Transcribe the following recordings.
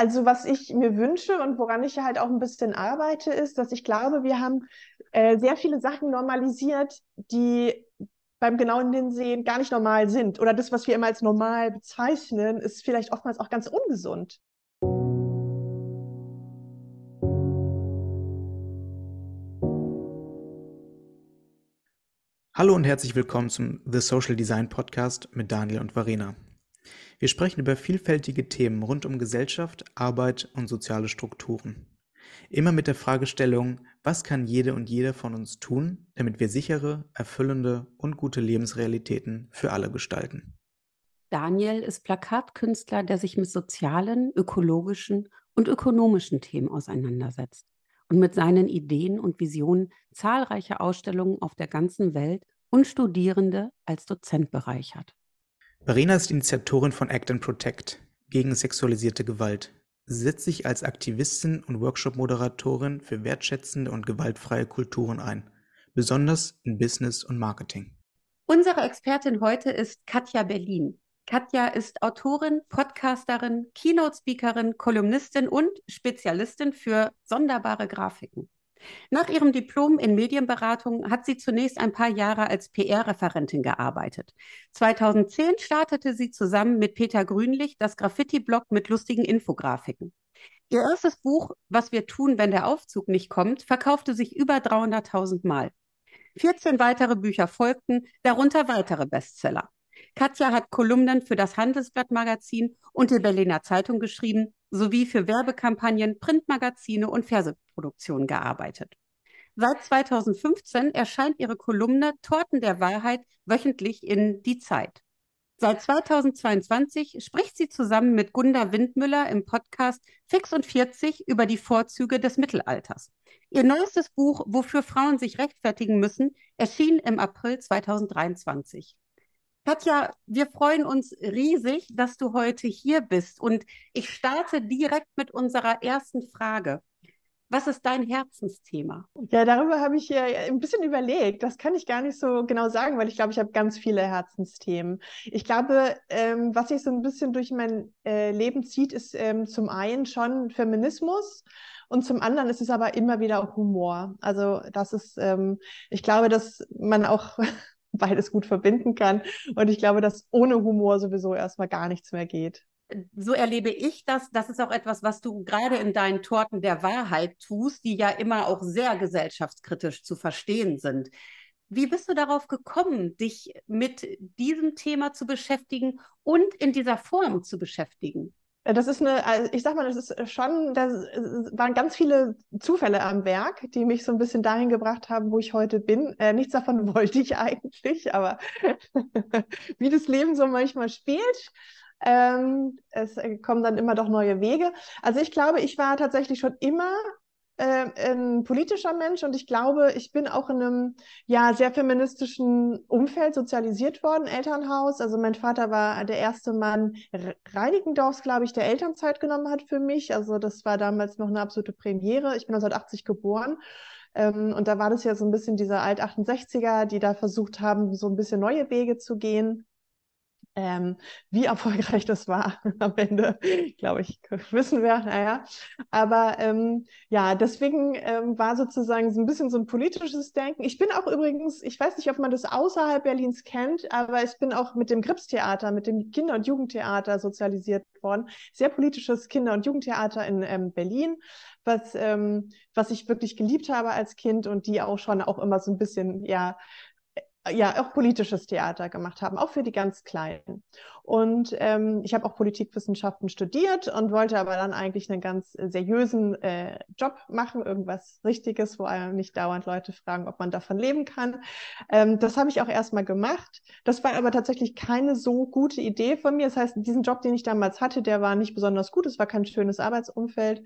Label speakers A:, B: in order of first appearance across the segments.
A: Also was ich mir wünsche und woran ich halt auch ein bisschen arbeite, ist, dass ich glaube, wir haben äh, sehr viele Sachen normalisiert, die beim genauen Hinsehen gar nicht normal sind. Oder das, was wir immer als normal bezeichnen, ist vielleicht oftmals auch ganz ungesund.
B: Hallo und herzlich willkommen zum The Social Design Podcast mit Daniel und Varena. Wir sprechen über vielfältige Themen rund um Gesellschaft, Arbeit und soziale Strukturen. Immer mit der Fragestellung, was kann jede und jeder von uns tun, damit wir sichere, erfüllende und gute Lebensrealitäten für alle gestalten.
C: Daniel ist Plakatkünstler, der sich mit sozialen, ökologischen und ökonomischen Themen auseinandersetzt und mit seinen Ideen und Visionen zahlreiche Ausstellungen auf der ganzen Welt und Studierende als Dozent bereichert.
B: Verena ist Initiatorin von Act and Protect gegen sexualisierte Gewalt. Sie setzt sich als Aktivistin und Workshop-Moderatorin für wertschätzende und gewaltfreie Kulturen ein, besonders in Business und Marketing.
C: Unsere Expertin heute ist Katja Berlin. Katja ist Autorin, Podcasterin, Keynote-Speakerin, Kolumnistin und Spezialistin für sonderbare Grafiken. Nach ihrem Diplom in Medienberatung hat sie zunächst ein paar Jahre als PR-Referentin gearbeitet. 2010 startete sie zusammen mit Peter Grünlich das Graffiti-Blog mit lustigen Infografiken. Ihr erstes Buch, Was wir tun, wenn der Aufzug nicht kommt, verkaufte sich über 300.000 Mal. 14 weitere Bücher folgten, darunter weitere Bestseller. Katja hat Kolumnen für das Handelsblatt Magazin und die Berliner Zeitung geschrieben, sowie für Werbekampagnen, Printmagazine und Verseproduktionen gearbeitet. Seit 2015 erscheint ihre Kolumne Torten der Wahrheit wöchentlich in Die Zeit. Seit 2022 spricht sie zusammen mit Gunda Windmüller im Podcast Fix und 40 über die Vorzüge des Mittelalters. Ihr neuestes Buch Wofür Frauen sich rechtfertigen müssen erschien im April 2023. Katja, wir freuen uns riesig, dass du heute hier bist. Und ich starte direkt mit unserer ersten Frage. Was ist dein Herzensthema?
A: Ja, darüber habe ich ja ein bisschen überlegt. Das kann ich gar nicht so genau sagen, weil ich glaube, ich habe ganz viele Herzensthemen. Ich glaube, ähm, was sich so ein bisschen durch mein äh, Leben zieht, ist ähm, zum einen schon Feminismus. Und zum anderen ist es aber immer wieder auch Humor. Also das ist, ähm, ich glaube, dass man auch beides gut verbinden kann. Und ich glaube, dass ohne Humor sowieso erstmal gar nichts mehr geht.
C: So erlebe ich das. Das ist auch etwas, was du gerade in deinen Torten der Wahrheit tust, die ja immer auch sehr gesellschaftskritisch zu verstehen sind. Wie bist du darauf gekommen, dich mit diesem Thema zu beschäftigen und in dieser Form zu beschäftigen?
A: Äh, das ist eine, also ich sag mal, das ist schon, da waren ganz viele Zufälle am Werk, die mich so ein bisschen dahin gebracht haben, wo ich heute bin. Äh, nichts davon wollte ich eigentlich, aber wie das Leben so manchmal spielt. Ähm, es kommen dann immer doch neue Wege. Also ich glaube, ich war tatsächlich schon immer äh, ein politischer Mensch und ich glaube, ich bin auch in einem ja sehr feministischen Umfeld sozialisiert worden, Elternhaus. Also mein Vater war der erste Mann Reinigendorfs, glaube ich, der Elternzeit genommen hat für mich. Also das war damals noch eine absolute Premiere. Ich bin 1980 geboren. Ähm, und da war das ja so ein bisschen diese Alt-68er, die da versucht haben, so ein bisschen neue Wege zu gehen. Ähm, wie erfolgreich das war am Ende, glaube ich, wissen wir, naja. Aber ähm, ja, deswegen ähm, war sozusagen so ein bisschen so ein politisches Denken. Ich bin auch übrigens, ich weiß nicht, ob man das außerhalb Berlins kennt, aber ich bin auch mit dem Gripstheater, mit dem Kinder- und Jugendtheater sozialisiert worden. Sehr politisches Kinder- und Jugendtheater in ähm, Berlin, was, ähm, was ich wirklich geliebt habe als Kind und die auch schon auch immer so ein bisschen, ja, ja auch politisches Theater gemacht haben, auch für die ganz Kleinen. Und ähm, ich habe auch Politikwissenschaften studiert und wollte aber dann eigentlich einen ganz seriösen äh, Job machen, irgendwas Richtiges, wo einem nicht dauernd Leute fragen, ob man davon leben kann. Ähm, das habe ich auch erstmal gemacht. Das war aber tatsächlich keine so gute Idee von mir. Das heißt, diesen Job, den ich damals hatte, der war nicht besonders gut. Es war kein schönes Arbeitsumfeld.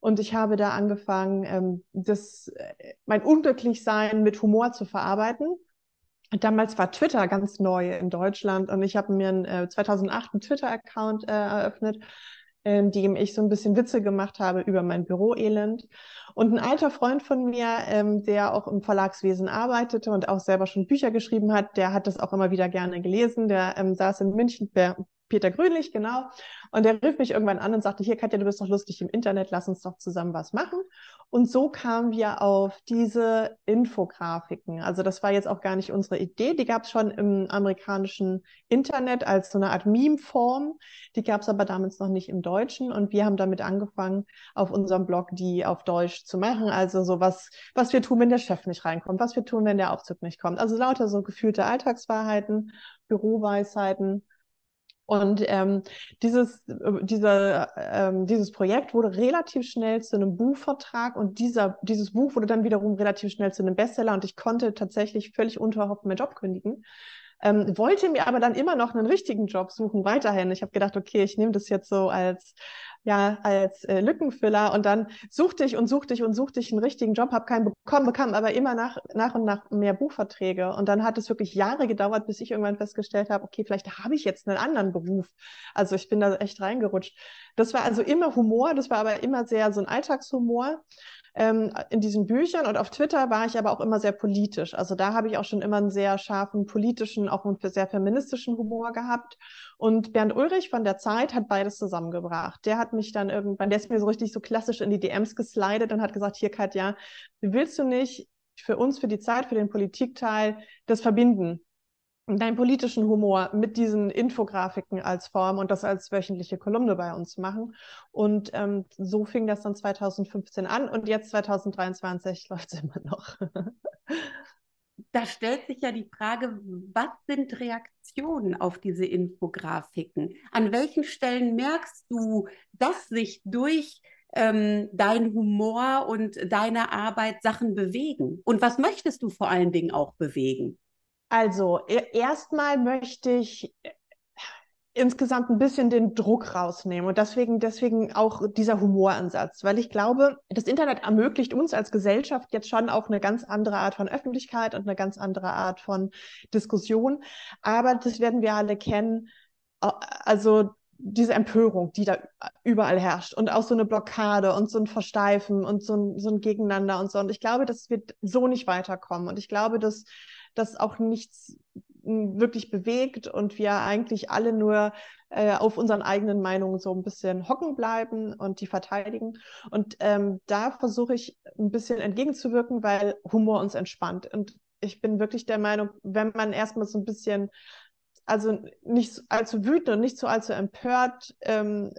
A: Und ich habe da angefangen, ähm, das, äh, mein Unglücklichsein mit Humor zu verarbeiten Damals war Twitter ganz neu in Deutschland und ich habe mir in, äh, 2008 einen Twitter-Account äh, eröffnet, in dem ich so ein bisschen Witze gemacht habe über mein Büroelend. Und ein alter Freund von mir, ähm, der auch im Verlagswesen arbeitete und auch selber schon Bücher geschrieben hat, der hat das auch immer wieder gerne gelesen. Der ähm, saß in München, Peter Grünlich, genau. Und der rief mich irgendwann an und sagte, hier Katja, du bist doch lustig im Internet, lass uns doch zusammen was machen. Und so kamen wir auf diese Infografiken. Also das war jetzt auch gar nicht unsere Idee, die gab es schon im amerikanischen Internet als so eine Art Meme-Form. Die gab es aber damals noch nicht im Deutschen. Und wir haben damit angefangen, auf unserem Blog die auf Deutsch zu machen. Also so was, was wir tun, wenn der Chef nicht reinkommt, was wir tun, wenn der Aufzug nicht kommt. Also lauter so gefühlte Alltagswahrheiten, Büroweisheiten. Und ähm, dieses, diese, ähm, dieses Projekt wurde relativ schnell zu einem Buchvertrag und dieser, dieses Buch wurde dann wiederum relativ schnell zu einem Bestseller und ich konnte tatsächlich völlig unverhofft meinen Job kündigen. Ähm, wollte mir aber dann immer noch einen richtigen Job suchen, weiterhin. Ich habe gedacht, okay, ich nehme das jetzt so als ja, als äh, Lückenfüller und dann suchte ich und suchte ich und suchte ich einen richtigen Job, habe keinen bekommen, bekam aber immer nach, nach und nach mehr Buchverträge. Und dann hat es wirklich Jahre gedauert, bis ich irgendwann festgestellt habe, okay, vielleicht habe ich jetzt einen anderen Beruf. Also ich bin da echt reingerutscht. Das war also immer Humor, das war aber immer sehr so ein Alltagshumor ähm, in diesen Büchern und auf Twitter war ich aber auch immer sehr politisch. Also da habe ich auch schon immer einen sehr scharfen politischen, auch einen sehr feministischen Humor gehabt. Und Bernd Ulrich von der Zeit hat beides zusammengebracht. Der hat mich dann irgendwann, der ist mir so richtig so klassisch in die DMs geslidet und hat gesagt, hier Katja, willst du nicht für uns, für die Zeit, für den Politikteil das verbinden? Deinen politischen Humor mit diesen Infografiken als Form und das als wöchentliche Kolumne bei uns machen. Und ähm, so fing das dann 2015 an und jetzt 2023 läuft es immer noch.
C: da stellt sich ja die Frage, was sind Reaktionen auf diese Infografiken? An welchen Stellen merkst du, dass sich durch ähm, dein Humor und deine Arbeit Sachen bewegen? Und was möchtest du vor allen Dingen auch bewegen?
A: Also, e-, erstmal möchte ich äh, insgesamt ein bisschen den Druck rausnehmen und deswegen, deswegen auch dieser Humoransatz, weil ich glaube, das Internet ermöglicht uns als Gesellschaft jetzt schon auch eine ganz andere Art von Öffentlichkeit und eine ganz andere Art von Diskussion. Aber das werden wir alle kennen. Also diese Empörung, die da überall herrscht und auch so eine Blockade und so ein Versteifen und so ein, so ein Gegeneinander und so. Und ich glaube, das wird so nicht weiterkommen. Und ich glaube, dass das auch nichts hm, wirklich bewegt und wir eigentlich alle nur äh, auf unseren eigenen Meinungen so ein bisschen hocken bleiben und die verteidigen. Und ähm, da versuche ich ein bisschen entgegenzuwirken, weil Humor uns entspannt. Und ich bin wirklich der Meinung, wenn man erstmal so ein bisschen, also nicht allzu wütend und nicht so allzu empört ähm,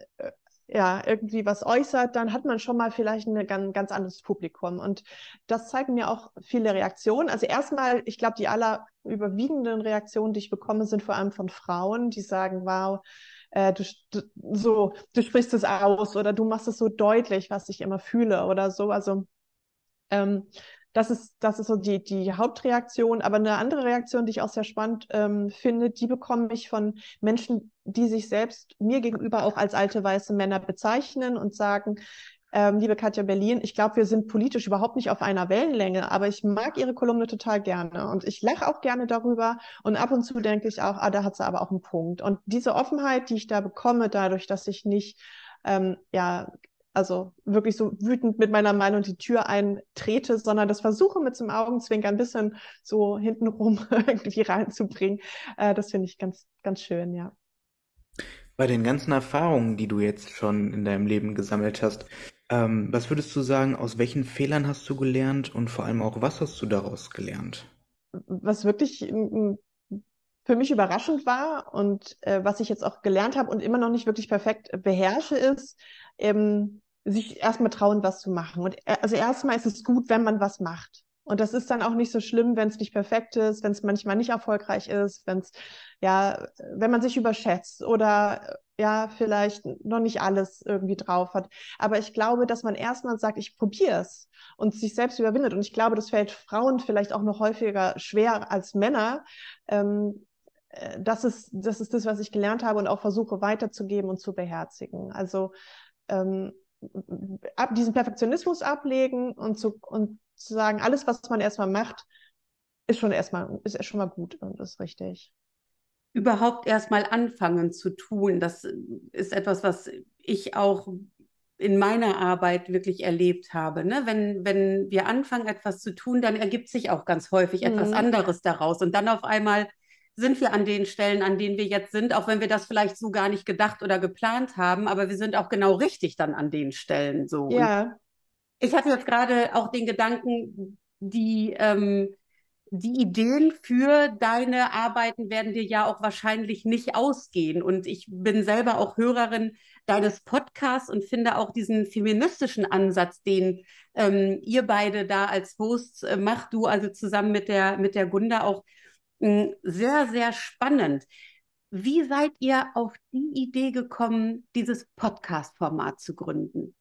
A: ja, irgendwie was äußert, dann hat man schon mal vielleicht ein ganz, ganz anderes Publikum. Und das zeigen mir auch viele Reaktionen. Also erstmal, ich glaube, die aller überwiegenden Reaktionen, die ich bekomme, sind vor allem von Frauen, die sagen, wow, äh, du, du, so, du sprichst es aus oder du machst es so deutlich, was ich immer fühle oder so. Also ähm, das ist, das ist so die, die Hauptreaktion. Aber eine andere Reaktion, die ich auch sehr spannend ähm, finde, die bekomme ich von Menschen, die sich selbst mir gegenüber auch als alte weiße Männer bezeichnen und sagen, ähm, liebe Katja Berlin, ich glaube, wir sind politisch überhaupt nicht auf einer Wellenlänge, aber ich mag Ihre Kolumne total gerne und ich lache auch gerne darüber und ab und zu denke ich auch, ah, da hat sie aber auch einen Punkt. Und diese Offenheit, die ich da bekomme, dadurch, dass ich nicht ähm, ja also wirklich so wütend mit meiner Meinung die Tür eintrete, sondern das versuche mit so einem Augenzwinker ein bisschen so hintenrum irgendwie reinzubringen. Äh, das finde ich ganz, ganz schön, ja.
B: Bei den ganzen Erfahrungen, die du jetzt schon in deinem Leben gesammelt hast, ähm, was würdest du sagen, aus welchen Fehlern hast du gelernt und vor allem auch, was hast du daraus gelernt?
A: Was wirklich für mich überraschend war und äh, was ich jetzt auch gelernt habe und immer noch nicht wirklich perfekt beherrsche, ist, ähm, sich erstmal trauen, was zu machen. Und äh, also erstmal ist es gut, wenn man was macht. Und das ist dann auch nicht so schlimm, wenn es nicht perfekt ist, wenn es manchmal nicht erfolgreich ist, wenn es, ja, wenn man sich überschätzt oder ja, vielleicht noch nicht alles irgendwie drauf hat. Aber ich glaube, dass man erstmal sagt, ich probiere es und sich selbst überwindet. Und ich glaube, das fällt Frauen vielleicht auch noch häufiger schwer als Männer. Ähm, äh, das ist, das ist das, was ich gelernt habe und auch versuche weiterzugeben und zu beherzigen. Also ähm, ab, diesen Perfektionismus ablegen und zu, und zu sagen, alles, was man erstmal macht, ist schon erstmal, ist schon mal gut und ist richtig.
C: Überhaupt erstmal anfangen zu tun, das ist etwas, was ich auch in meiner Arbeit wirklich erlebt habe. Ne? Wenn, wenn wir anfangen, etwas zu tun, dann ergibt sich auch ganz häufig mhm. etwas anderes daraus. Und dann auf einmal sind wir an den Stellen, an denen wir jetzt sind, auch wenn wir das vielleicht so gar nicht gedacht oder geplant haben, aber wir sind auch genau richtig dann an den Stellen so.
A: Ja.
C: Und ich hatte jetzt gerade auch den Gedanken, die, ähm, die Ideen für deine Arbeiten werden dir ja auch wahrscheinlich nicht ausgehen. Und ich bin selber auch Hörerin deines Podcasts und finde auch diesen feministischen Ansatz, den ähm, ihr beide da als Hosts äh, macht, du also zusammen mit der, mit der Gunda auch sehr, sehr spannend. Wie seid ihr auf die Idee gekommen, dieses Podcast-Format zu gründen?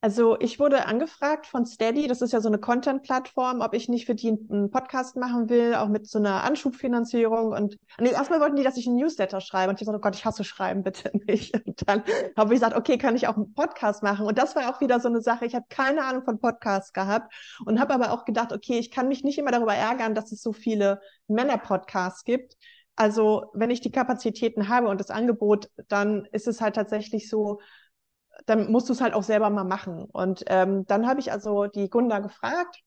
A: Also ich wurde angefragt von Steady, das ist ja so eine Content-Plattform, ob ich nicht für die einen Podcast machen will, auch mit so einer Anschubfinanzierung. Und nee, erstmal wollten die, dass ich einen Newsletter schreibe. Und ich gesagt, oh Gott, ich hasse Schreiben, bitte nicht. Und dann habe ich gesagt, okay, kann ich auch einen Podcast machen? Und das war auch wieder so eine Sache. Ich habe keine Ahnung von Podcasts gehabt und habe aber auch gedacht, okay, ich kann mich nicht immer darüber ärgern, dass es so viele Männer-Podcasts gibt. Also wenn ich die Kapazitäten habe und das Angebot, dann ist es halt tatsächlich so, dann musst du es halt auch selber mal machen. Und ähm, dann habe ich also die Gunda gefragt.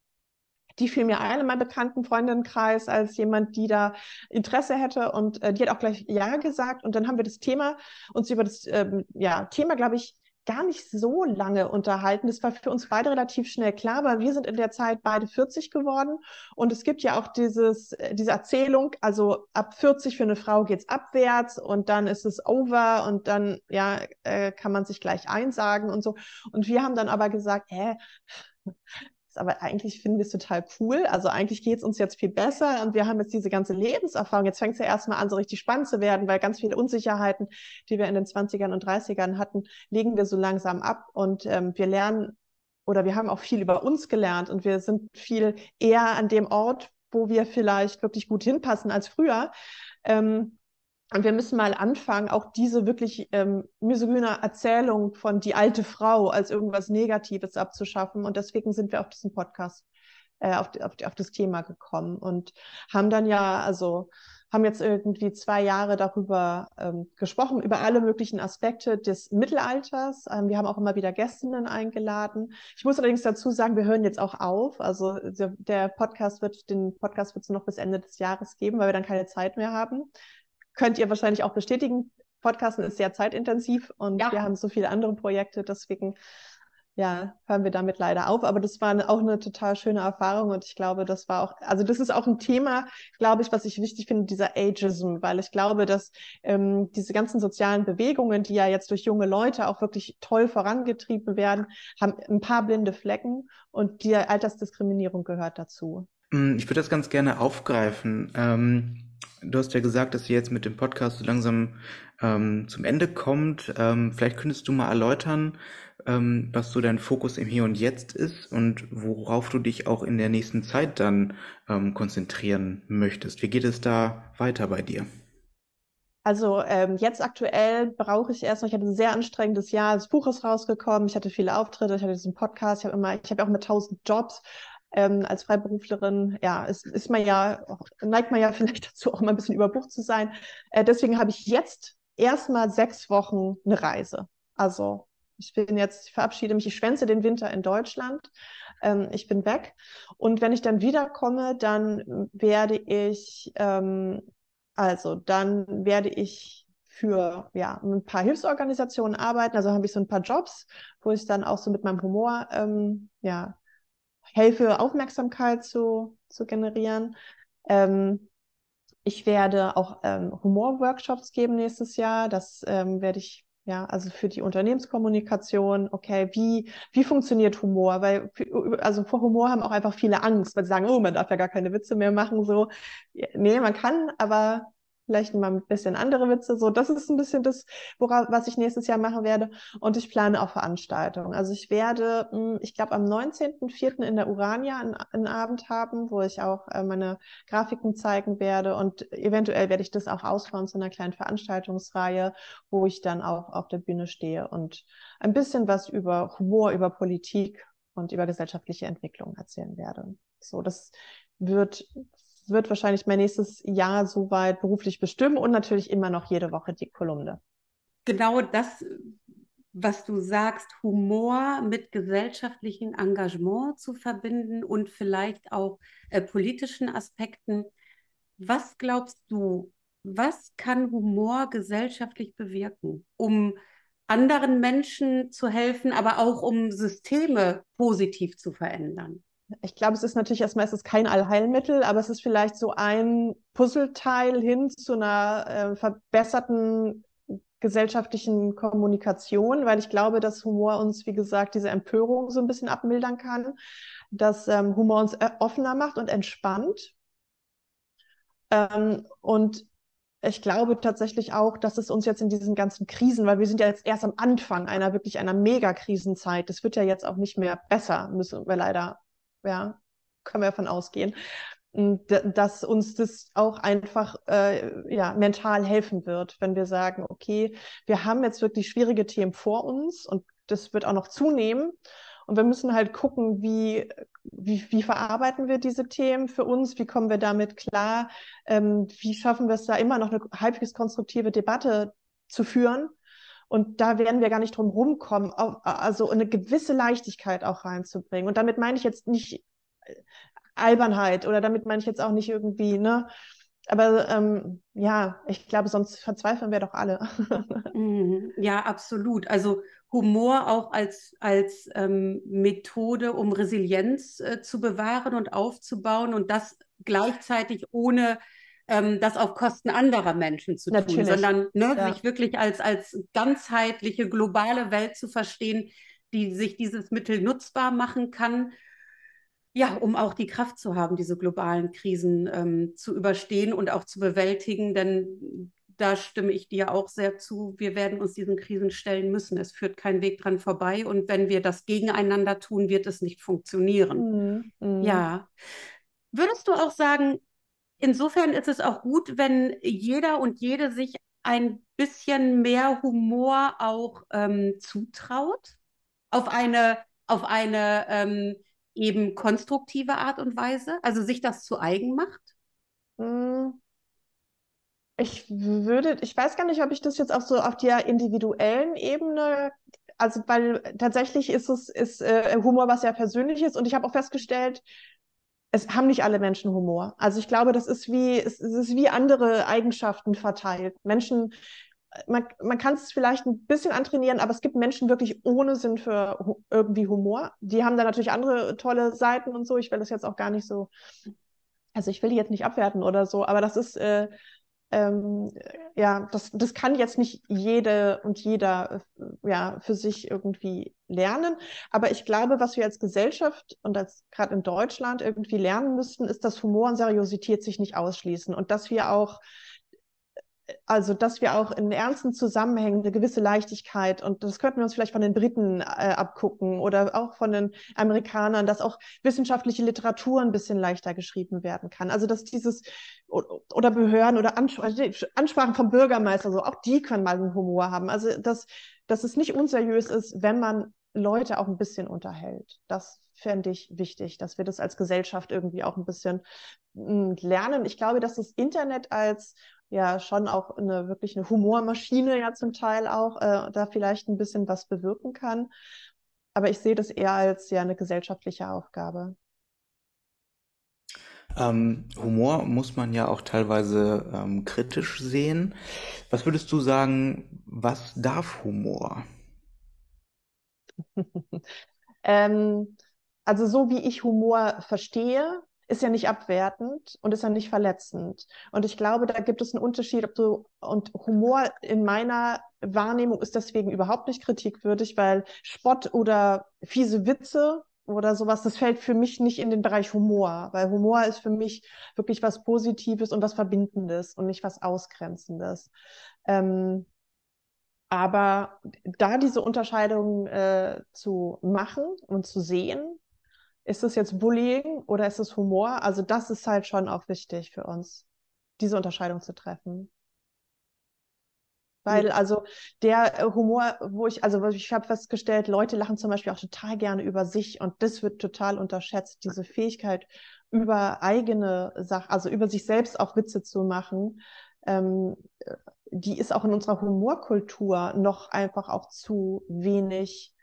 A: Die fiel mir ein in meinem bekannten Freundinnenkreis als jemand, die da Interesse hätte. Und äh, die hat auch gleich Ja gesagt. Und dann haben wir das Thema, uns über das ähm, ja, Thema, glaube ich, gar nicht so lange unterhalten. Das war für uns beide relativ schnell klar, weil wir sind in der Zeit beide 40 geworden. Und es gibt ja auch dieses, äh, diese Erzählung, also ab 40 für eine Frau geht's abwärts und dann ist es over und dann, ja, äh, kann man sich gleich einsagen und so. Und wir haben dann aber gesagt, hä, aber eigentlich finden wir es total cool. Also eigentlich geht es uns jetzt viel besser und wir haben jetzt diese ganze Lebenserfahrung. Jetzt fängt es ja erstmal an, so richtig spannend zu werden, weil ganz viele Unsicherheiten, die wir in den 20ern und 30ern hatten, legen wir so langsam ab und ähm, wir lernen oder wir haben auch viel über uns gelernt und wir sind viel eher an dem Ort, wo wir vielleicht wirklich gut hinpassen als früher. Ähm, und wir müssen mal anfangen, auch diese wirklich ähm, misogyne Erzählung von die alte Frau als irgendwas Negatives abzuschaffen. Und deswegen sind wir auf diesen Podcast, äh, auf, auf, auf das Thema gekommen und haben dann ja, also haben jetzt irgendwie zwei Jahre darüber ähm, gesprochen, über alle möglichen Aspekte des Mittelalters. Ähm, wir haben auch immer wieder Gästinnen eingeladen. Ich muss allerdings dazu sagen, wir hören jetzt auch auf. Also der Podcast wird, den Podcast wird es noch bis Ende des Jahres geben, weil wir dann keine Zeit mehr haben könnt ihr wahrscheinlich auch bestätigen. Podcasten ist sehr zeitintensiv und ja. wir haben so viele andere Projekte, deswegen ja, hören wir damit leider auf. Aber das war auch eine total schöne Erfahrung und ich glaube, das war auch, also das ist auch ein Thema, glaube ich, was ich wichtig finde, dieser Ageism, weil ich glaube, dass ähm, diese ganzen sozialen Bewegungen, die ja jetzt durch junge Leute auch wirklich toll vorangetrieben werden, haben ein paar blinde Flecken und die Altersdiskriminierung gehört dazu.
B: Hm, ich würde das ganz gerne aufgreifen. Ähm Du hast ja gesagt, dass ihr jetzt mit dem Podcast so langsam ähm, zum Ende kommt. Ähm, vielleicht könntest du mal erläutern, ähm, was so dein Fokus im Hier und Jetzt ist und worauf du dich auch in der nächsten Zeit dann ähm, konzentrieren möchtest. Wie geht es da weiter bei dir?
A: Also ähm, jetzt aktuell brauche ich erstmal, ich hatte ein sehr anstrengendes Jahr, das Buch ist rausgekommen, ich hatte viele Auftritte, ich hatte diesen Podcast, ich habe immer, ich habe auch mit tausend Jobs ähm, als Freiberuflerin, ja, ist, ist man ja, neigt man ja vielleicht dazu, auch mal ein bisschen überbucht zu sein. Äh, deswegen habe ich jetzt erstmal sechs Wochen eine Reise. Also ich bin jetzt, ich verabschiede mich, ich schwänze den Winter in Deutschland. Ähm, ich bin weg. Und wenn ich dann wiederkomme, dann werde ich, ähm, also dann werde ich für ja, ein paar Hilfsorganisationen arbeiten. Also habe ich so ein paar Jobs, wo ich dann auch so mit meinem Humor ähm, ja, helfe, Aufmerksamkeit zu, zu generieren. Ähm, ich werde auch ähm, Humor-Workshops geben nächstes Jahr. Das ähm, werde ich ja, also für die Unternehmenskommunikation, okay, wie, wie funktioniert Humor? Weil, also vor Humor haben auch einfach viele Angst, weil sie sagen, oh, man darf ja gar keine Witze mehr machen, so. Nee, man kann, aber vielleicht mal ein bisschen andere Witze. So, das ist ein bisschen das, worauf, was ich nächstes Jahr machen werde. Und ich plane auch Veranstaltungen. Also ich werde, hm, ich glaube, am 19.04. in der Urania einen, einen, Abend haben, wo ich auch äh, meine Grafiken zeigen werde. Und eventuell werde ich das auch ausbauen zu einer kleinen Veranstaltungsreihe, wo ich dann auch auf der Bühne stehe und ein bisschen was über Humor, über Politik und über gesellschaftliche Entwicklung erzählen werde. So, das wird wird wahrscheinlich mein nächstes Jahr soweit beruflich bestimmen und natürlich immer noch jede Woche die Kolumne.
C: Genau das, was du sagst, Humor mit gesellschaftlichem Engagement zu verbinden und vielleicht auch äh, politischen Aspekten. Was glaubst du, was kann Humor gesellschaftlich bewirken, um anderen Menschen zu helfen, aber auch um Systeme positiv zu verändern?
A: Ich glaube, es ist natürlich erstmal, es ist kein Allheilmittel, aber es ist vielleicht so ein Puzzleteil hin zu einer äh, verbesserten gesellschaftlichen Kommunikation, weil ich glaube, dass Humor uns, wie gesagt, diese Empörung so ein bisschen abmildern kann, dass ähm, Humor uns äh, offener macht und entspannt. Ähm, und ich glaube tatsächlich auch, dass es uns jetzt in diesen ganzen Krisen, weil wir sind ja jetzt erst am Anfang einer wirklich einer Megakrisenzeit. Das wird ja jetzt auch nicht mehr besser, müssen wir leider, ja, können wir davon ausgehen, dass uns das auch einfach äh, ja, mental helfen wird, wenn wir sagen, okay, wir haben jetzt wirklich schwierige Themen vor uns und das wird auch noch zunehmen. Und wir müssen halt gucken, wie, wie, wie verarbeiten wir diese Themen für uns, wie kommen wir damit klar, ähm, wie schaffen wir es da immer noch eine halbwegs konstruktive Debatte zu führen. Und da werden wir gar nicht drum rumkommen, also eine gewisse Leichtigkeit auch reinzubringen. Und damit meine ich jetzt nicht äh, Albernheit oder damit meine ich jetzt auch nicht irgendwie, ne? Aber ähm, ja, ich glaube, sonst verzweifeln wir doch alle.
C: Mhm. ja, absolut. Also Humor auch als, als ähm, Methode, um Resilienz äh, zu bewahren und aufzubauen und das gleichzeitig ohne ähm, das auf Kosten anderer Menschen zu Natürlich. tun, sondern ne, ja. sich wirklich als, als ganzheitliche, globale Welt zu verstehen, die sich dieses Mittel nutzbar machen kann. Ja, um auch die Kraft zu haben, diese globalen Krisen ähm, zu überstehen und auch zu bewältigen. Denn da stimme ich dir auch sehr zu. Wir werden uns diesen Krisen stellen müssen. Es führt kein Weg dran vorbei. Und wenn wir das gegeneinander tun, wird es nicht funktionieren. Mhm. mhm. Ja. Würdest du auch sagen, insofern ist es auch gut, wenn jeder und jede sich ein bisschen mehr Humor auch ähm, zutraut? Auf eine, auf eine ähm, eben konstruktive Art und Weise? Also sich das zu eigen macht?
A: Mhm. Ich würde, ich weiß gar nicht, ob ich das jetzt auch so auf der individuellen Ebene, also weil tatsächlich ist es ist äh, Humor was sehr persönliches und ich habe auch festgestellt, es haben nicht alle Menschen Humor. Also ich glaube, das ist wie es, ist wie andere Eigenschaften verteilt. Menschen man, man kann es vielleicht ein bisschen antrainieren, aber es gibt Menschen wirklich ohne Sinn für irgendwie Humor. Die haben da natürlich andere tolle Seiten und so. Ich will das jetzt auch gar nicht so, also ich will die jetzt nicht abwerten oder so, aber das ist, äh, ähm, ja, das, das kann jetzt nicht jede und jeder ja, für sich irgendwie lernen. Aber ich glaube, was wir als Gesellschaft und als gerade in Deutschland irgendwie lernen müssten, ist, dass Humor und Seriosität sich nicht ausschließen und dass wir auch also dass wir auch in ernsten Zusammenhängen eine gewisse Leichtigkeit und das könnten wir uns vielleicht von den Briten äh, abgucken oder auch von den Amerikanern, dass auch wissenschaftliche Literatur ein bisschen leichter geschrieben werden kann. Also dass dieses oder Behörden oder also Ansprachen vom Bürgermeister, so auch die können mal einen Humor haben. Also dass, dass es nicht unseriös ist, wenn man Leute auch ein bisschen unterhält. Das fände ich wichtig, dass wir das als Gesellschaft irgendwie auch ein bisschen lernen. Ich glaube, dass das Internet als ja schon auch eine wirklich eine Humormaschine ja zum Teil auch äh, da vielleicht ein bisschen was bewirken kann. Aber ich sehe das eher als ja eine gesellschaftliche Aufgabe.
B: Ähm, Humor muss man ja auch teilweise ähm, kritisch sehen. Was würdest du sagen, was darf Humor?
A: ähm, also so wie ich Humor verstehe, ist ja nicht abwertend und ist ja nicht verletzend. Und ich glaube, da gibt es einen Unterschied, ob du, und Humor in meiner Wahrnehmung ist deswegen überhaupt nicht kritikwürdig, weil Spott oder fiese Witze oder sowas, das fällt für mich nicht in den Bereich Humor, weil Humor ist für mich wirklich was Positives und was Verbindendes und nicht was Ausgrenzendes. Ähm, aber da diese Unterscheidung äh, zu machen und zu sehen, ist es jetzt Bullying oder ist es Humor? Also das ist halt schon auch wichtig für uns, diese Unterscheidung zu treffen. Weil also der äh, Humor, wo ich, also ich habe festgestellt, Leute lachen zum Beispiel auch total gerne über sich und das wird total unterschätzt, diese Fähigkeit über eigene Sachen, also über sich selbst auch Witze zu machen, ähm, die ist auch in unserer Humorkultur noch einfach auch zu wenig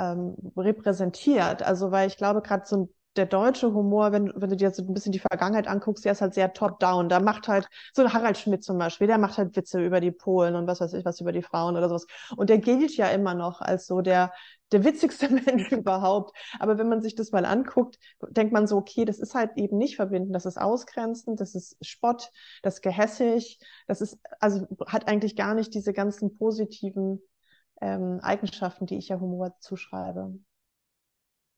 A: ähm, repräsentiert. Also weil ich glaube, gerade so der deutsche Humor, wenn, wenn du dir so ein bisschen die Vergangenheit anguckst, der ist halt sehr top-down. Da macht halt, so Harald Schmidt zum Beispiel, der macht halt Witze über die Polen und was weiß ich, was über die Frauen oder sowas. Und der gilt ja immer noch als so der, der witzigste Mensch überhaupt. Aber wenn man sich das mal anguckt, denkt man so, okay, das ist halt eben nicht verbinden, das ist ausgrenzend, das ist Spott, das ist gehässig, das ist, also hat eigentlich gar nicht diese ganzen positiven ähm, Eigenschaften, die ich ja Humor zuschreibe.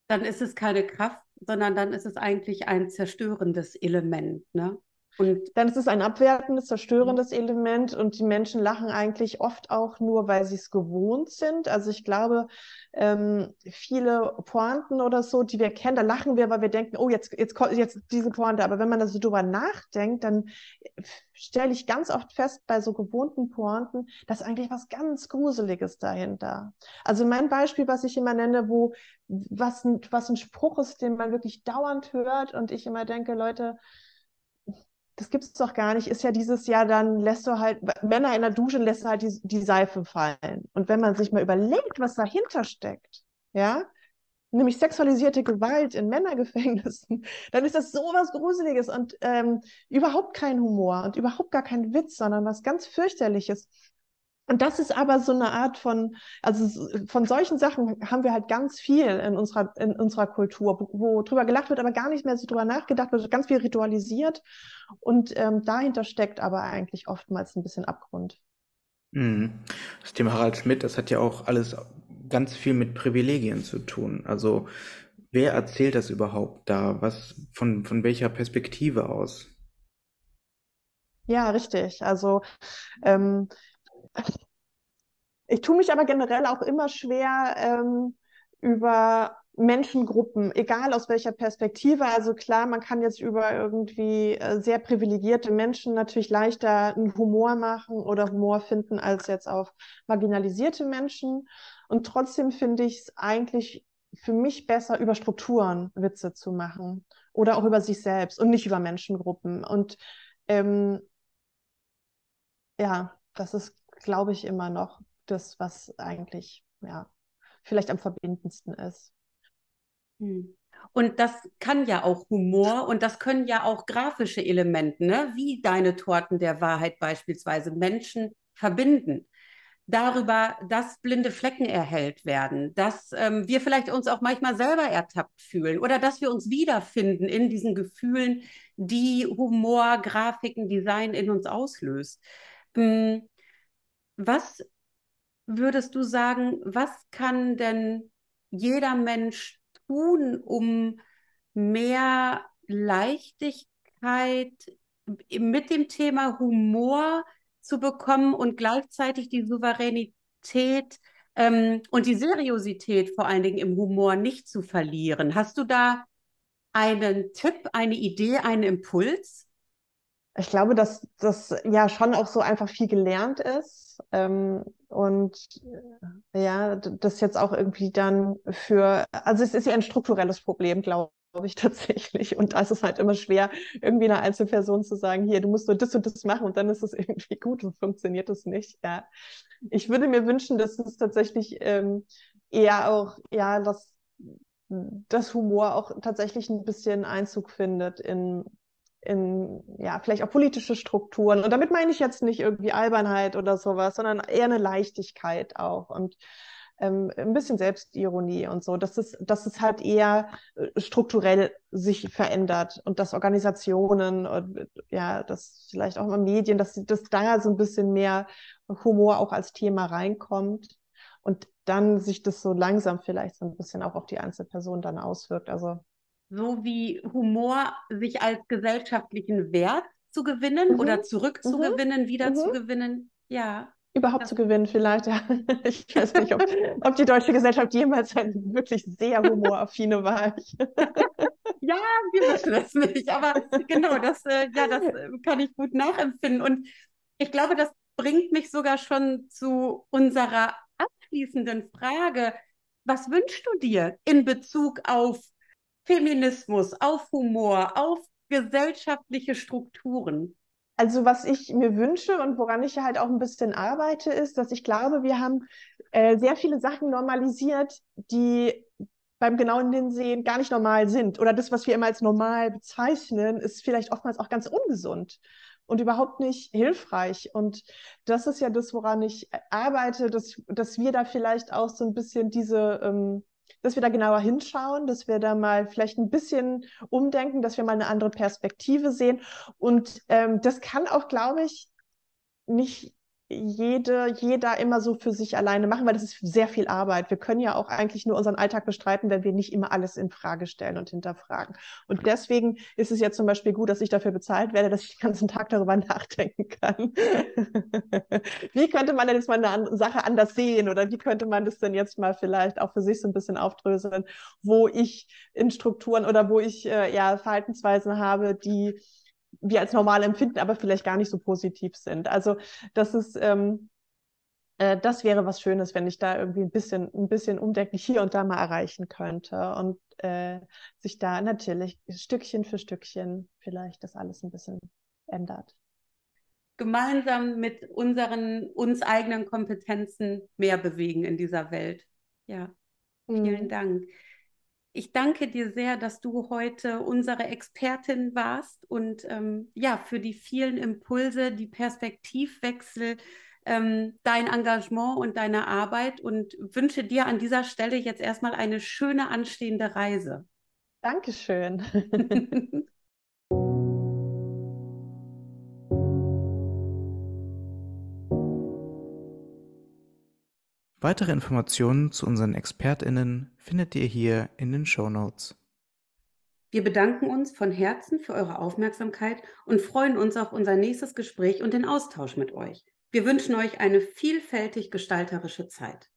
C: Dann ist es keine Kraft, sondern dann ist es eigentlich ein zerstörendes Element, ne?
A: Und dann ist es ein abwertendes, zerstörendes Element und die Menschen lachen eigentlich oft auch nur, weil sie es gewohnt sind. Also ich glaube, ähm, viele Pointen oder so, die wir kennen, da lachen wir, weil wir denken, oh, jetzt, jetzt kommt jetzt diese Pointe. Aber wenn man da so drüber nachdenkt, dann stelle ich ganz oft fest bei so gewohnten Pointen, dass eigentlich was ganz Gruseliges dahinter. Also mein Beispiel, was ich immer nenne, wo was, was ein Spruch ist, den man wirklich dauernd hört und ich immer denke, Leute, das gibt es doch gar nicht, ist ja dieses Jahr, dann lässt du halt, Männer in der Dusche lässt du halt die, die Seife fallen. Und wenn man sich mal überlegt, was dahinter steckt, ja, nämlich sexualisierte Gewalt in Männergefängnissen, dann ist das so was Gruseliges und ähm, überhaupt kein Humor und überhaupt gar kein Witz, sondern was ganz fürchterliches. Und das ist aber so eine Art von, also von solchen Sachen haben wir halt ganz viel in unserer, in unserer Kultur, wo, wo drüber gelacht wird, aber gar nicht mehr so drüber nachgedacht wird, ganz viel ritualisiert. Und ähm, dahinter steckt aber eigentlich oftmals ein bisschen Abgrund.
B: Mhm. Das Thema Harald Schmidt, das hat ja auch alles ganz viel mit Privilegien zu tun. Also wer erzählt das überhaupt da? Was, von, von welcher Perspektive aus?
A: Ja, richtig. Also ähm, ich tue mich aber generell auch immer schwer ähm, über Menschengruppen, egal aus welcher Perspektive. Also klar, man kann jetzt über irgendwie äh, sehr privilegierte Menschen natürlich leichter einen Humor machen oder Humor finden als jetzt auf marginalisierte Menschen. Und trotzdem finde ich es eigentlich für mich besser, über Strukturen Witze zu machen oder auch über sich selbst und nicht über Menschengruppen. Und ähm, ja, das ist glaube ich, immer noch das, was eigentlich, ja, vielleicht am verbindendsten ist.
C: Hm. Und das kann ja auch Humor und das können ja auch grafische Elemente, ne? wie deine Torten der Wahrheit beispielsweise, Menschen verbinden. Darüber, dass blinde Flecken erhellt werden, dass ähm, wir vielleicht uns auch manchmal selber ertappt fühlen oder dass wir uns wiederfinden in diesen Gefühlen, die Humor, Grafiken, Design in uns auslöst. Hm was würdest du sagen, was kann denn jeder Mensch tun, um mehr Leichtigkeit mit dem Thema Humor zu bekommen und gleichzeitig die Souveränität ähm, und die Seriosität vor allen Dingen im Humor nicht zu verlieren? Hast du da einen Tipp, eine Idee, einen Impuls?
A: Ich glaube, dass das ja schon auch so einfach viel gelernt ist ähm, und äh, ja, das jetzt auch irgendwie dann für, also es ist ja ein strukturelles Problem, glaube ich tatsächlich. Und da ist es halt immer schwer, irgendwie einer Einzelperson zu sagen, hier, du musst nur das und das machen und dann ist es irgendwie gut und funktioniert es nicht. Ja, ich würde mir wünschen, dass es tatsächlich ähm, eher auch, ja, dass das Humor auch tatsächlich ein bisschen Einzug findet in in, ja, vielleicht auch politische Strukturen. Und damit meine ich jetzt nicht irgendwie Albernheit oder sowas, sondern eher eine Leichtigkeit auch und ähm, ein bisschen Selbstironie und so, dass es, dass es halt eher äh, strukturell sich verändert und dass Organisationen und ja, dass vielleicht auch mal Medien, dass, dass da so ein bisschen mehr Humor auch als Thema reinkommt und dann sich das so langsam vielleicht so ein bisschen auch auf die Einzelperson dann auswirkt. Also
C: so wie Humor sich als gesellschaftlichen Wert zu gewinnen mhm. oder zurückzugewinnen, mhm. wiederzugewinnen. Mhm. Ja.
A: Überhaupt zu gewinnen, vielleicht, ja. Ich weiß nicht, ob, ob die deutsche Gesellschaft jemals eine wirklich sehr humoraffine war.
C: ja, wir wissen das nicht. Aber genau, das, äh, ja, das äh, kann ich gut nachempfinden. Und ich glaube, das bringt mich sogar schon zu unserer abschließenden Frage. Was wünschst du dir in Bezug auf Feminismus, auf Humor, auf gesellschaftliche Strukturen?
A: Also was ich mir wünsche und woran ich halt auch ein bisschen arbeite, ist, dass ich glaube, wir haben äh, sehr viele Sachen normalisiert, die beim genauen Hinsehen gar nicht normal sind. Oder das, was wir immer als normal bezeichnen, ist vielleicht oftmals auch ganz ungesund und überhaupt nicht hilfreich. Und das ist ja das, woran ich arbeite, dass, dass wir da vielleicht auch so ein bisschen diese, ähm, dass wir da genauer hinschauen, dass wir da mal vielleicht ein bisschen umdenken, dass wir mal eine andere Perspektive sehen. Und ähm, das kann auch, glaube ich, nicht jede, jeder immer so für sich alleine machen, weil das ist sehr viel Arbeit. Wir können ja auch eigentlich nur unseren Alltag bestreiten, wenn wir nicht immer alles in Frage stellen und hinterfragen. Und deswegen ist es ja zum Beispiel gut, dass ich dafür bezahlt werde, dass ich den ganzen Tag darüber nachdenken kann. wie könnte man denn jetzt mal eine Sache anders sehen oder wie könnte man das denn jetzt mal vielleicht auch für sich so ein bisschen aufdröseln, wo ich in Strukturen oder wo ich äh, ja Verhaltensweisen habe, die wir als normal empfinden, aber vielleicht gar nicht so positiv sind. Also das ist, ähm, äh, das wäre was Schönes, wenn ich da irgendwie ein bisschen, ein bisschen Umdenken hier und da mal erreichen könnte und äh, sich da natürlich Stückchen für Stückchen vielleicht das alles ein bisschen ändert.
C: Gemeinsam mit unseren uns eigenen Kompetenzen mehr bewegen in dieser Welt. Ja, vielen mhm. Dank. Ich danke dir sehr, dass du heute unsere Expertin warst und ähm, ja, für die vielen Impulse, die Perspektivwechsel, ähm, dein Engagement und deine Arbeit und wünsche dir an dieser Stelle jetzt erstmal eine schöne anstehende Reise.
A: Dankeschön.
B: Weitere Informationen zu unseren ExpertInnen findet ihr hier in den Show Notes.
C: Wir bedanken uns von Herzen für eure Aufmerksamkeit und freuen uns auf unser nächstes Gespräch und den Austausch mit euch. Wir wünschen euch eine vielfältig gestalterische Zeit.